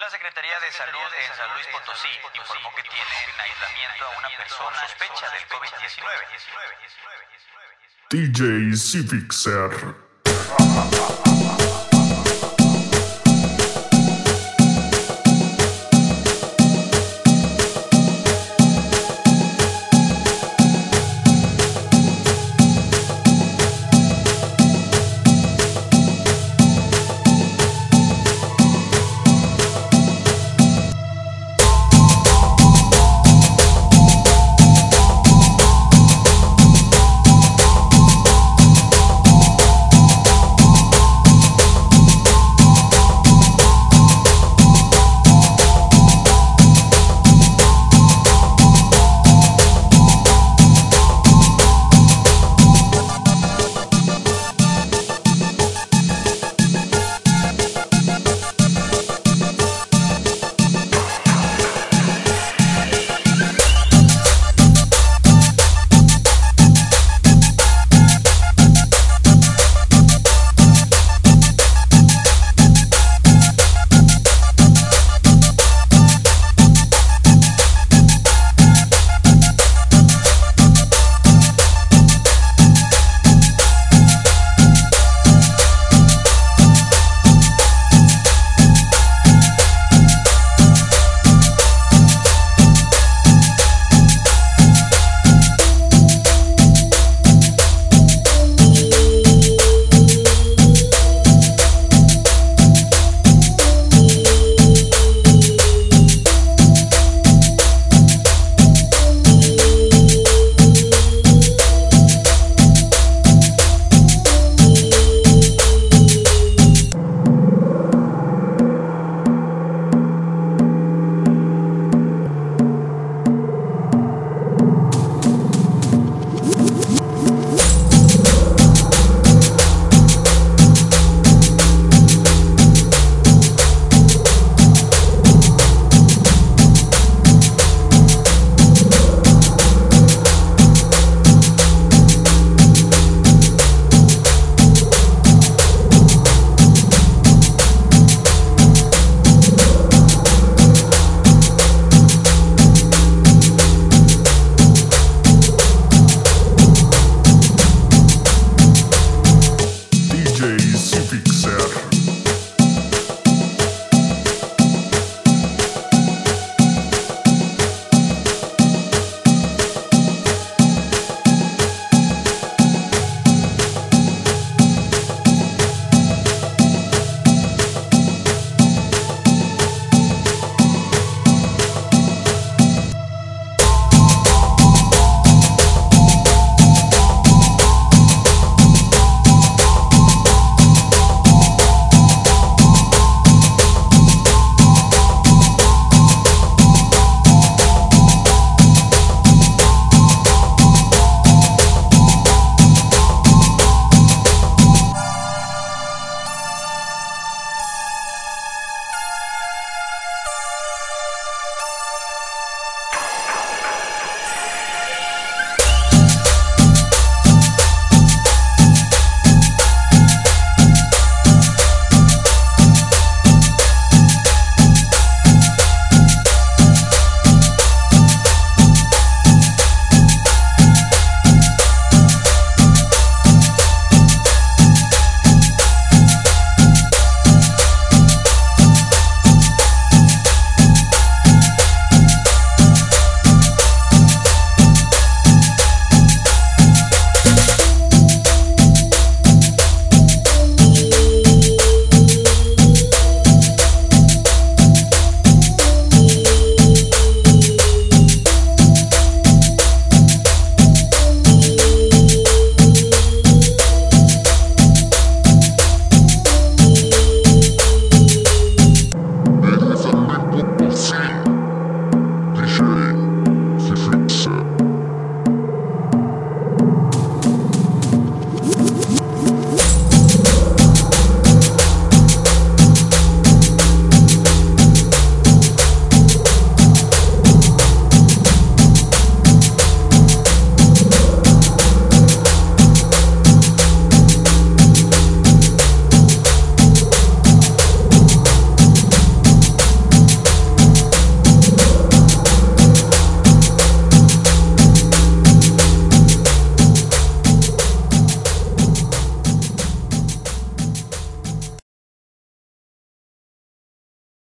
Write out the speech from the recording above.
La Secretaría de Salud en San Luis Potosí informó que tiene en aislamiento a una persona sospecha del COVID-19. DJ Cifixer.